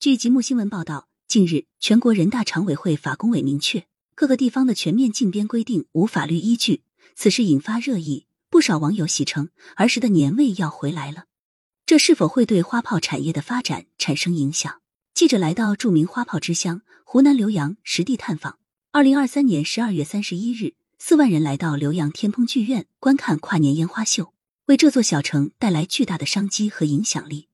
据吉木新闻报道，近日全国人大常委会法工委明确，各个地方的全面禁鞭规定无法律依据，此事引发热议，不少网友戏称儿时的年味要回来了。这是否会对花炮产业的发展产生影响？记者来到著名花炮之乡湖南浏阳实地探访。二零二三年十二月三十一日，四万人来到浏阳天蓬剧院观看跨年烟花秀，为这座小城带来巨大的商机和影响力。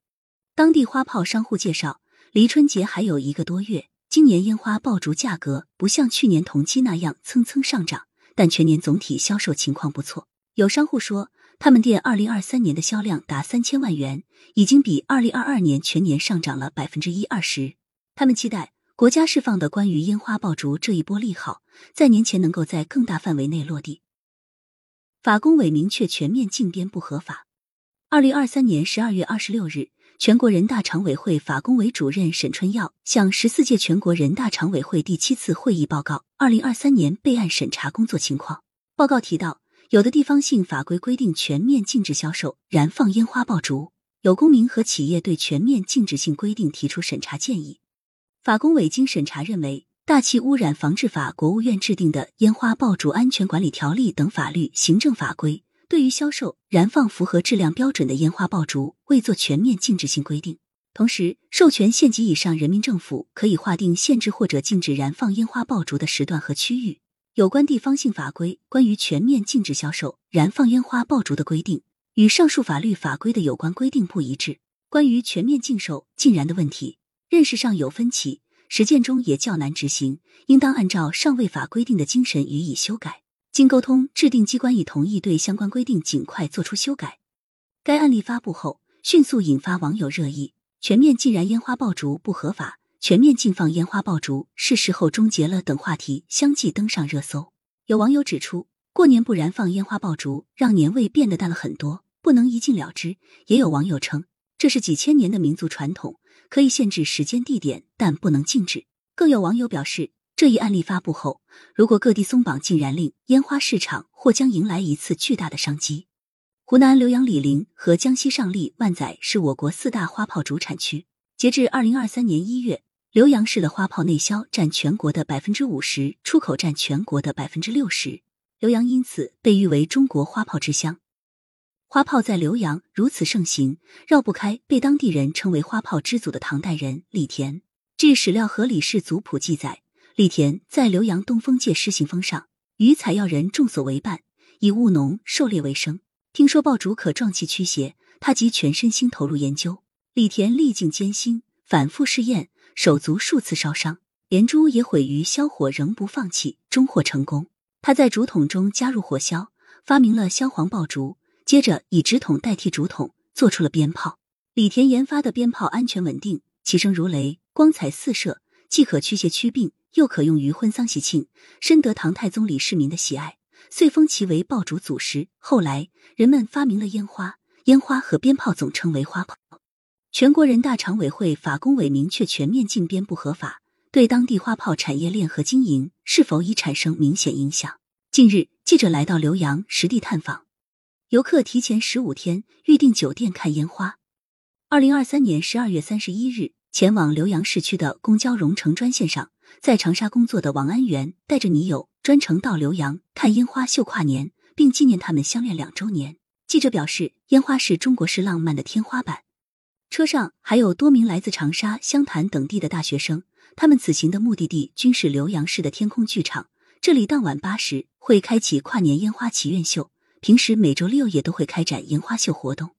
当地花炮商户介绍。离春节还有一个多月，今年烟花爆竹价格不像去年同期那样蹭蹭上涨，但全年总体销售情况不错。有商户说，他们店二零二三年的销量达三千万元，已经比二零二二年全年上涨了百分之一二十。他们期待国家释放的关于烟花爆竹这一波利好，在年前能够在更大范围内落地。法工委明确全面禁鞭不合法。二零二三年十二月二十六日。全国人大常委会法工委主任沈春耀向十四届全国人大常委会第七次会议报告二零二三年备案审查工作情况。报告提到，有的地方性法规规定全面禁止销售燃放烟花爆竹，有公民和企业对全面禁止性规定提出审查建议。法工委经审查认为，《大气污染防治法》国务院制定的《烟花爆竹安全管理条例》等法律行政法规。对于销售、燃放符合质量标准的烟花爆竹，未做全面禁止性规定。同时，授权县级以上人民政府可以划定限制或者禁止燃放烟花爆竹的时段和区域。有关地方性法规关于全面禁止销售、燃放烟花爆竹的规定，与上述法律法规的有关规定不一致。关于全面禁售、禁燃的问题，认识上有分歧，实践中也较难执行，应当按照上位法规定的精神予以修改。经沟通，制定机关已同意对相关规定尽快作出修改。该案例发布后，迅速引发网友热议。全面禁燃烟花爆竹不合法，全面禁放烟花爆竹是时候终结了等话题相继登上热搜。有网友指出，过年不燃放烟花爆竹，让年味变得淡了很多，不能一禁了之。也有网友称，这是几千年的民族传统，可以限制时间地点，但不能禁止。更有网友表示。这一案例发布后，如果各地松绑禁燃令，烟花市场或将迎来一次巨大的商机。湖南浏阳醴陵和江西上栗、万载是我国四大花炮主产区。截至二零二三年一月，浏阳市的花炮内销占全国的百分之五十，出口占全国的百分之六十。浏阳因此被誉为中国花炮之乡。花炮在浏阳如此盛行，绕不开被当地人称为花炮之祖的唐代人李田。据史料和李氏族谱记载。李田在浏阳东风界施行封上，与采药人众所为伴，以务农狩猎为生。听说爆竹可壮气驱邪，他即全身心投入研究。李田历尽艰辛，反复试验，手足数次烧伤，连珠也毁于消火，仍不放弃，终获成功。他在竹筒中加入火硝，发明了硝磺爆竹，接着以纸筒代替竹筒，做出了鞭炮。李田研发的鞭炮安全稳定，其声如雷，光彩四射，既可驱邪祛病。又可用于婚丧喜庆，深得唐太宗李世民的喜爱，遂封其为爆竹祖师。后来人们发明了烟花，烟花和鞭炮总称为花炮。全国人大常委会法工委明确全面禁鞭不合法，对当地花炮产业链和经营是否已产生明显影响？近日，记者来到浏阳实地探访，游客提前十五天预订酒店看烟花。二零二三年十二月三十一日，前往浏阳市区的公交蓉城专线上。在长沙工作的王安元带着女友专程到浏阳看烟花秀跨年，并纪念他们相恋两周年。记者表示，烟花是中国式浪漫的天花板。车上还有多名来自长沙、湘潭等地的大学生，他们此行的目的地均是浏阳市的天空剧场。这里当晚八时会开启跨年烟花祈愿秀，平时每周六也都会开展烟花秀活动。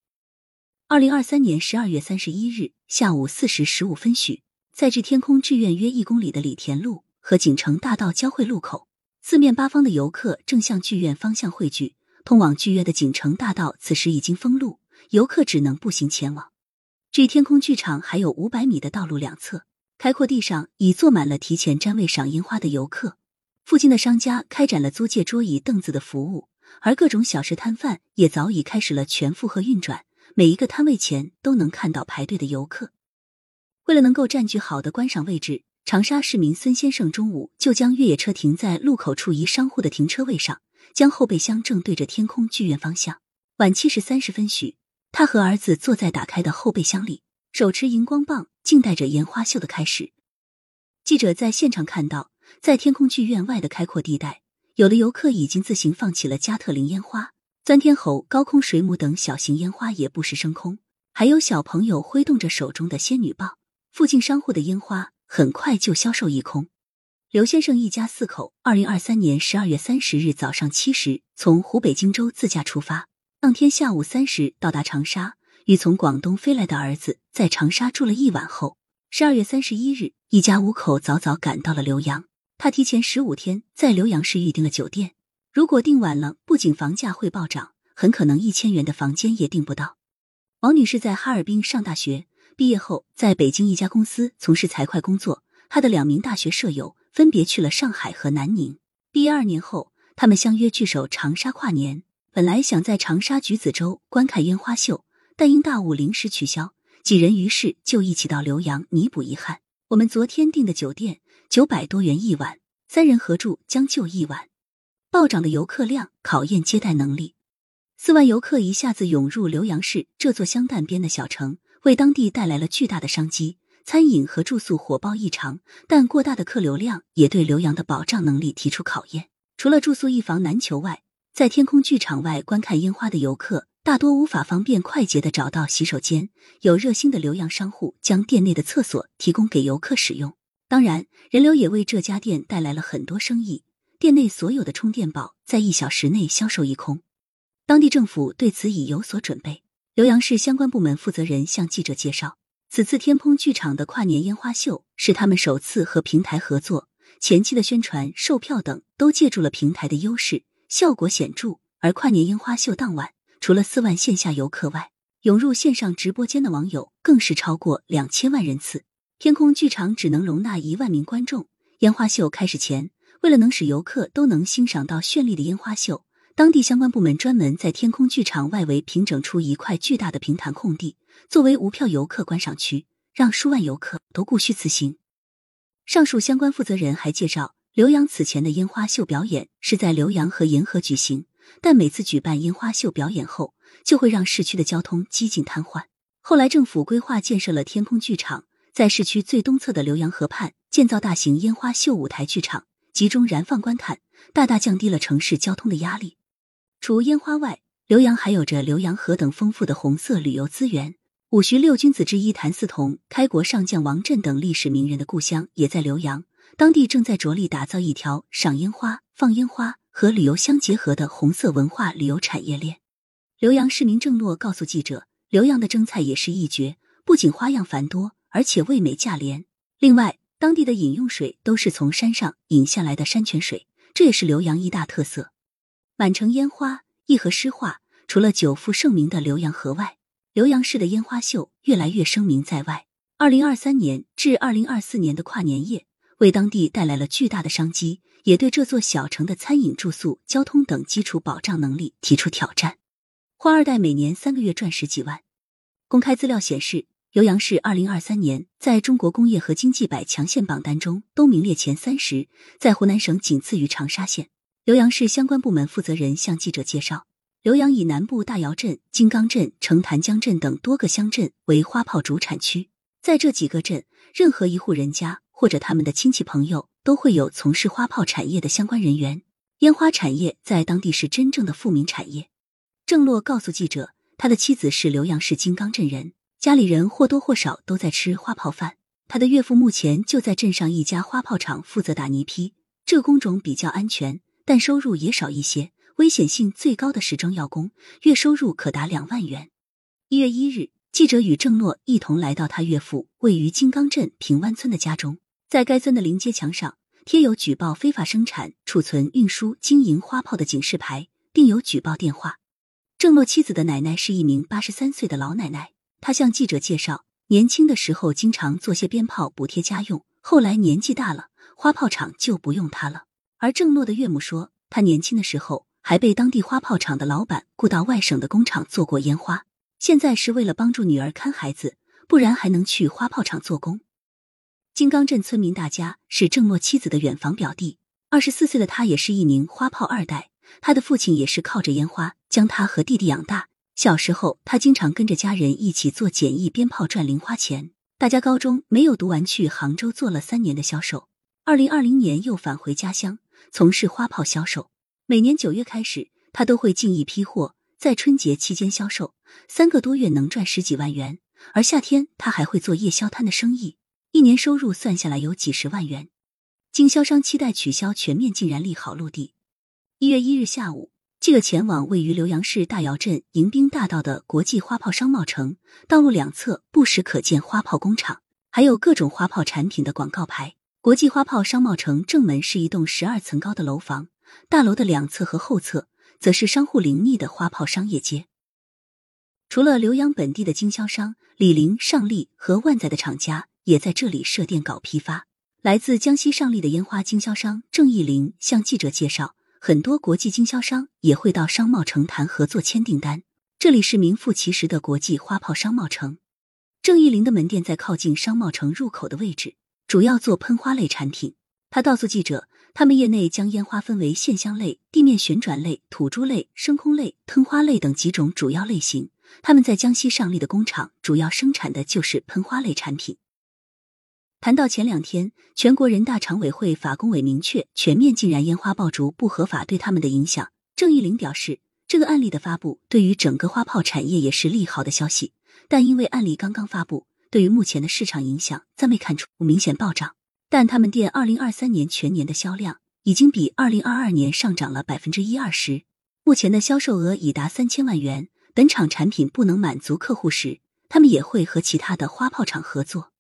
二零二三年十二月三十一日下午四时十五分许。在距天空剧院约一公里的李田路和锦城大道交汇路口，四面八方的游客正向剧院方向汇聚。通往剧院的锦城大道此时已经封路，游客只能步行前往。距天空剧场还有五百米的道路两侧，开阔地上已坐满了提前占位赏樱花的游客。附近的商家开展了租借桌椅凳子的服务，而各种小食摊贩也早已开始了全负荷运转。每一个摊位前都能看到排队的游客。为了能够占据好的观赏位置，长沙市民孙先生中午就将越野车停在路口处一商户的停车位上，将后备箱正对着天空剧院方向。晚七时三十分许，他和儿子坐在打开的后备箱里，手持荧光棒，静待着烟花秀的开始。记者在现场看到，在天空剧院外的开阔地带，有的游客已经自行放起了加特林烟花、钻天猴、高空水母等小型烟花，也不时升空。还有小朋友挥动着手中的仙女棒。附近商户的烟花很快就销售一空。刘先生一家四口，二零二三年十二月三十日早上七时从湖北荆州自驾出发，当天下午三时到达长沙，与从广东飞来的儿子在长沙住了一晚后，十二月三十一日，一家五口早早赶到了浏阳。他提前十五天在浏阳市预订了酒店，如果订晚了，不仅房价会暴涨，很可能一千元的房间也订不到。王女士在哈尔滨上大学，毕业后在北京一家公司从事财会工作。他的两名大学舍友。分别去了上海和南宁。毕业二年后，他们相约聚首长沙跨年。本来想在长沙橘子洲观看烟花秀，但因大雾临时取消。几人于是就一起到浏阳弥补遗憾。我们昨天订的酒店九百多元一晚，三人合住将就一晚。暴涨的游客量考验接待能力，四万游客一下子涌入浏阳市这座湘赣边的小城，为当地带来了巨大的商机。餐饮和住宿火爆异常，但过大的客流量也对浏阳的保障能力提出考验。除了住宿一房难求外，在天空剧场外观看烟花的游客大多无法方便快捷的找到洗手间。有热心的浏阳商户将店内的厕所提供给游客使用。当然，人流也为这家店带来了很多生意。店内所有的充电宝在一小时内销售一空。当地政府对此已有所准备。浏阳市相关部门负责人向记者介绍。此次天空剧场的跨年烟花秀是他们首次和平台合作，前期的宣传、售票等都借助了平台的优势，效果显著。而跨年烟花秀当晚，除了四万线下游客外，涌入线上直播间的网友更是超过两千万人次。天空剧场只能容纳一万名观众。烟花秀开始前，为了能使游客都能欣赏到绚丽的烟花秀，当地相关部门专门在天空剧场外围平整出一块巨大的平坦空地。作为无票游客观赏区，让数万游客都顾虚此行。上述相关负责人还介绍，浏阳此前的烟花秀表演是在浏阳和沿河举行，但每次举办烟花秀表演后，就会让市区的交通几近瘫痪。后来政府规划建设了天空剧场，在市区最东侧的浏阳河畔建造大型烟花秀舞台剧场，集中燃放观看，大大降低了城市交通的压力。除烟花外，浏阳还有着浏阳河等丰富的红色旅游资源。五徐六君子之一谭嗣同、开国上将王振等历史名人的故乡也在浏阳，当地正在着力打造一条赏烟花、放烟花和旅游相结合的红色文化旅游产业链。浏阳市民郑诺告诉记者，浏阳的蒸菜也是一绝，不仅花样繁多，而且味美价廉。另外，当地的饮用水都是从山上引下来的山泉水，这也是浏阳一大特色。满城烟花，一河诗画，除了久负盛名的浏阳河外。浏阳市的烟花秀越来越声名在外。二零二三年至二零二四年的跨年夜，为当地带来了巨大的商机，也对这座小城的餐饮、住宿、交通等基础保障能力提出挑战。花二代每年三个月赚十几万。公开资料显示，浏阳市二零二三年在中国工业和经济百强县榜单中都名列前三十，在湖南省仅次于长沙县。浏阳市相关部门负责人向记者介绍。浏阳以南部大窑镇、金刚镇、城潭江镇等多个乡镇为花炮主产区，在这几个镇，任何一户人家或者他们的亲戚朋友都会有从事花炮产业的相关人员。烟花产业在当地是真正的富民产业。郑洛告诉记者，他的妻子是浏阳市金刚镇人，家里人或多或少都在吃花炮饭。他的岳父目前就在镇上一家花炮厂负责打泥坯，这工种比较安全，但收入也少一些。危险性最高的时装药工，月收入可达两万元。一月一日，记者与郑诺一同来到他岳父位于金刚镇平湾村的家中，在该村的临街墙上贴有举报非法生产、储存、运输、经营花炮的警示牌，并有举报电话。郑诺妻子的奶奶是一名八十三岁的老奶奶，她向记者介绍，年轻的时候经常做些鞭炮补贴家用，后来年纪大了，花炮厂就不用她了。而郑诺的岳母说，他年轻的时候。还被当地花炮厂的老板雇到外省的工厂做过烟花，现在是为了帮助女儿看孩子，不然还能去花炮厂做工。金刚镇村民大家是郑诺妻子的远房表弟，二十四岁的他也是一名花炮二代，他的父亲也是靠着烟花将他和弟弟养大，小时候，他经常跟着家人一起做简易鞭炮赚零花钱。大家高中没有读完，去杭州做了三年的销售。二零二零年又返回家乡从事花炮销售。每年九月开始，他都会进一批货，在春节期间销售，三个多月能赚十几万元。而夏天他还会做夜宵摊的生意，一年收入算下来有几十万元。经销商期待取消全面禁燃利好陆地。一月一日下午。记者前往位于浏阳市大窑镇迎宾大道的国际花炮商贸城，道路两侧不时可见花炮工厂，还有各种花炮产品的广告牌。国际花炮商贸城正门是一栋十二层高的楼房，大楼的两侧和后侧则是商户林立的花炮商业街。除了浏阳本地的经销商李林、上利和万载的厂家也在这里设店搞批发。来自江西上利的烟花经销商郑义林向记者介绍。很多国际经销商也会到商贸城谈合作签订单。这里是名副其实的国际花炮商贸城。郑义林的门店在靠近商贸城入口的位置，主要做喷花类产品。他告诉记者，他们业内将烟花分为线香类、地面旋转类、土珠类、升空类、喷花类等几种主要类型。他们在江西上栗的工厂主要生产的就是喷花类产品。谈到前两天，全国人大常委会法工委明确全面禁燃烟花爆竹不合法对他们的影响，郑义林表示，这个案例的发布对于整个花炮产业也是利好的消息。但因为案例刚刚发布，对于目前的市场影响暂未看出明显暴涨。但他们店二零二三年全年的销量已经比二零二二年上涨了百分之一二十，目前的销售额已达三千万元。本厂产品不能满足客户时，他们也会和其他的花炮厂合作。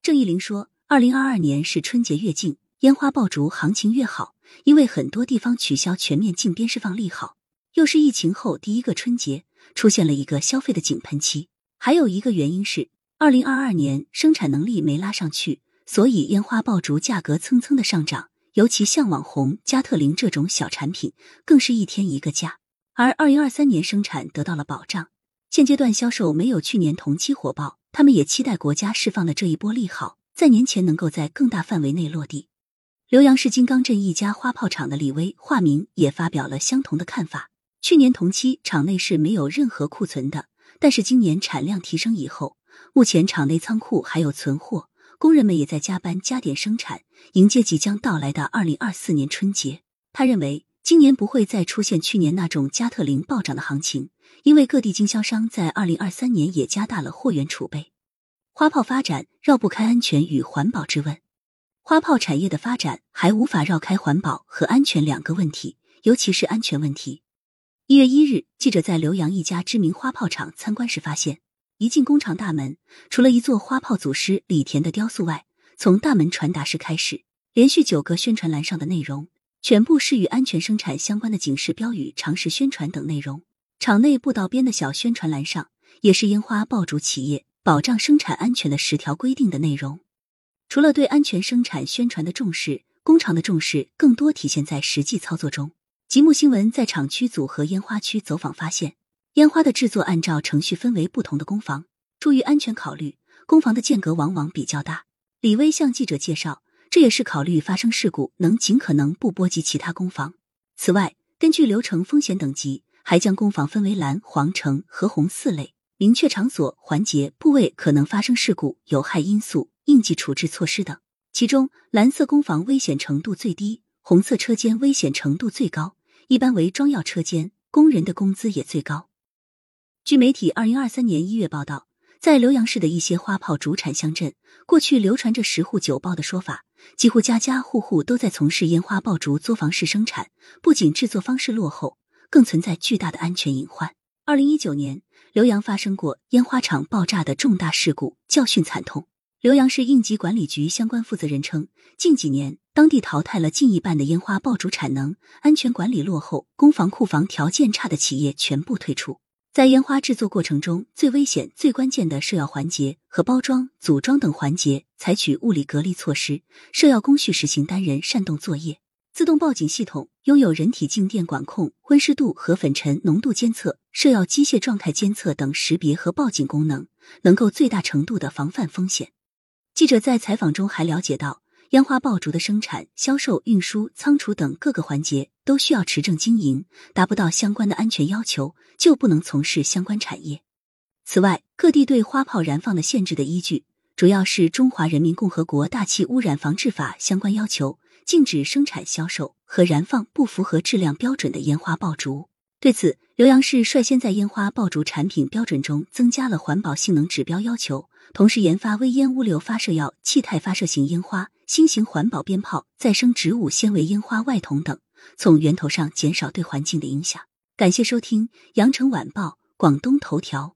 郑义林说：“二零二二年是春节越近，烟花爆竹行情越好，因为很多地方取消全面禁鞭释放利好，又是疫情后第一个春节，出现了一个消费的井喷期。还有一个原因是，二零二二年生产能力没拉上去，所以烟花爆竹价格蹭蹭的上涨。尤其像网红加特林这种小产品，更是一天一个价。而二零二三年生产得到了保障，现阶段销售没有去年同期火爆。”他们也期待国家释放的这一波利好，在年前能够在更大范围内落地。浏阳市金刚镇一家花炮厂的李威（化名）也发表了相同的看法。去年同期厂内是没有任何库存的，但是今年产量提升以后，目前厂内仓库还有存货，工人们也在加班加点生产，迎接即将到来的二零二四年春节。他认为今年不会再出现去年那种加特林暴涨的行情。因为各地经销商在二零二三年也加大了货源储备，花炮发展绕不开安全与环保之问。花炮产业的发展还无法绕开环保和安全两个问题，尤其是安全问题。一月一日，记者在浏阳一家知名花炮厂参观时发现，一进工厂大门，除了一座花炮祖师李田的雕塑外，从大门传达室开始，连续九个宣传栏上的内容全部是与安全生产相关的警示标语、常识宣传等内容。厂内步道边的小宣传栏上，也是烟花爆竹企业保障生产安全的十条规定的内容。除了对安全生产宣传的重视，工厂的重视更多体现在实际操作中。吉木新闻在厂区组合烟花区走访发现，烟花的制作按照程序分为不同的工房，出于安全考虑，工房的间隔往往比较大。李威向记者介绍，这也是考虑发生事故能尽可能不波及其他工房。此外，根据流程风险等级。还将工坊分为蓝、黄、橙和红四类，明确场所、环节、部位可能发生事故、有害因素、应急处置措施等。其中，蓝色工坊危险程度最低，红色车间危险程度最高，一般为装药车间，工人的工资也最高。据媒体二零二三年一月报道，在浏阳市的一些花炮主产乡镇，过去流传着十户九爆的说法，几乎家家户户都在从事烟花爆竹作坊式生产，不仅制作方式落后。更存在巨大的安全隐患。二零一九年，浏阳发生过烟花厂爆炸的重大事故，教训惨痛。浏阳市应急管理局相关负责人称，近几年当地淘汰了近一半的烟花爆竹产能、安全管理落后、工房库房条件差的企业全部退出。在烟花制作过程中，最危险、最关键的设药环节和包装、组装等环节，采取物理隔离措施；设药工序实行单人扇动作业。自动报警系统拥有人体静电管控、温湿度和粉尘浓度监测、设药机械状态监测等识别和报警功能，能够最大程度的防范风险。记者在采访中还了解到，烟花爆竹的生产、销售、运输、仓储等各个环节都需要持证经营，达不到相关的安全要求，就不能从事相关产业。此外，各地对花炮燃放的限制的依据，主要是《中华人民共和国大气污染防治法》相关要求，禁止生产、销售和燃放不符合质量标准的烟花爆竹。对此，浏阳市率先在烟花爆竹产品标准中增加了环保性能指标要求，同时研发微烟物流发射药、气态发射型烟花。新型环保鞭炮、再生植物纤维烟花外筒等，从源头上减少对环境的影响。感谢收听《羊城晚报·广东头条》。